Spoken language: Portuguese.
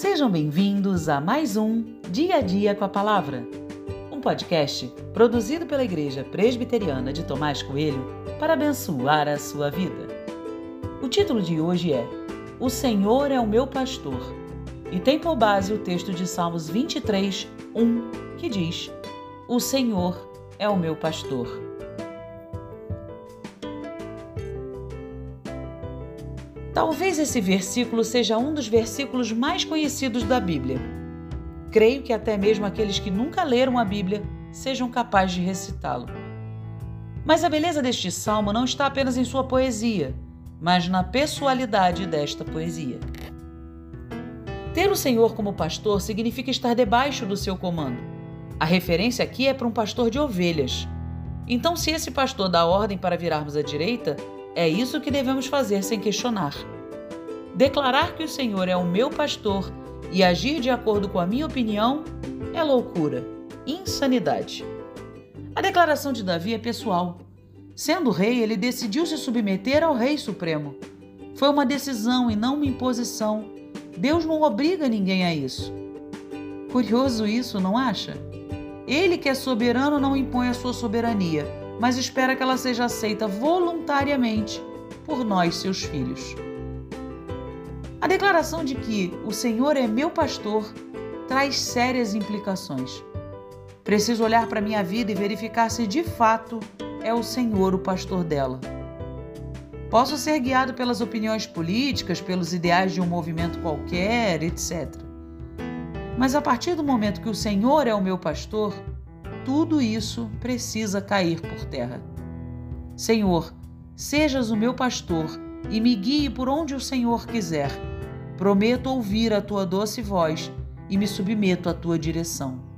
Sejam bem-vindos a mais um Dia a Dia com a Palavra, um podcast produzido pela Igreja Presbiteriana de Tomás Coelho para abençoar a sua vida. O título de hoje é O Senhor é o meu pastor e tem por base o texto de Salmos 23, 1, que diz: O Senhor é o meu pastor. Talvez esse versículo seja um dos versículos mais conhecidos da Bíblia. Creio que até mesmo aqueles que nunca leram a Bíblia sejam capazes de recitá-lo. Mas a beleza deste salmo não está apenas em sua poesia, mas na pessoalidade desta poesia. Ter o Senhor como pastor significa estar debaixo do seu comando. A referência aqui é para um pastor de ovelhas. Então, se esse pastor dá ordem para virarmos à direita, é isso que devemos fazer sem questionar. Declarar que o Senhor é o meu pastor e agir de acordo com a minha opinião é loucura, insanidade. A declaração de Davi é pessoal. Sendo rei, ele decidiu se submeter ao Rei Supremo. Foi uma decisão e não uma imposição. Deus não obriga ninguém a isso. Curioso isso, não acha? Ele que é soberano não impõe a sua soberania mas espera que ela seja aceita voluntariamente por nós, seus filhos. A declaração de que o Senhor é meu pastor traz sérias implicações. Preciso olhar para minha vida e verificar se de fato é o Senhor o pastor dela. Posso ser guiado pelas opiniões políticas, pelos ideais de um movimento qualquer, etc. Mas a partir do momento que o Senhor é o meu pastor, tudo isso precisa cair por terra. Senhor, sejas o meu pastor e me guie por onde o Senhor quiser. Prometo ouvir a tua doce voz e me submeto à tua direção.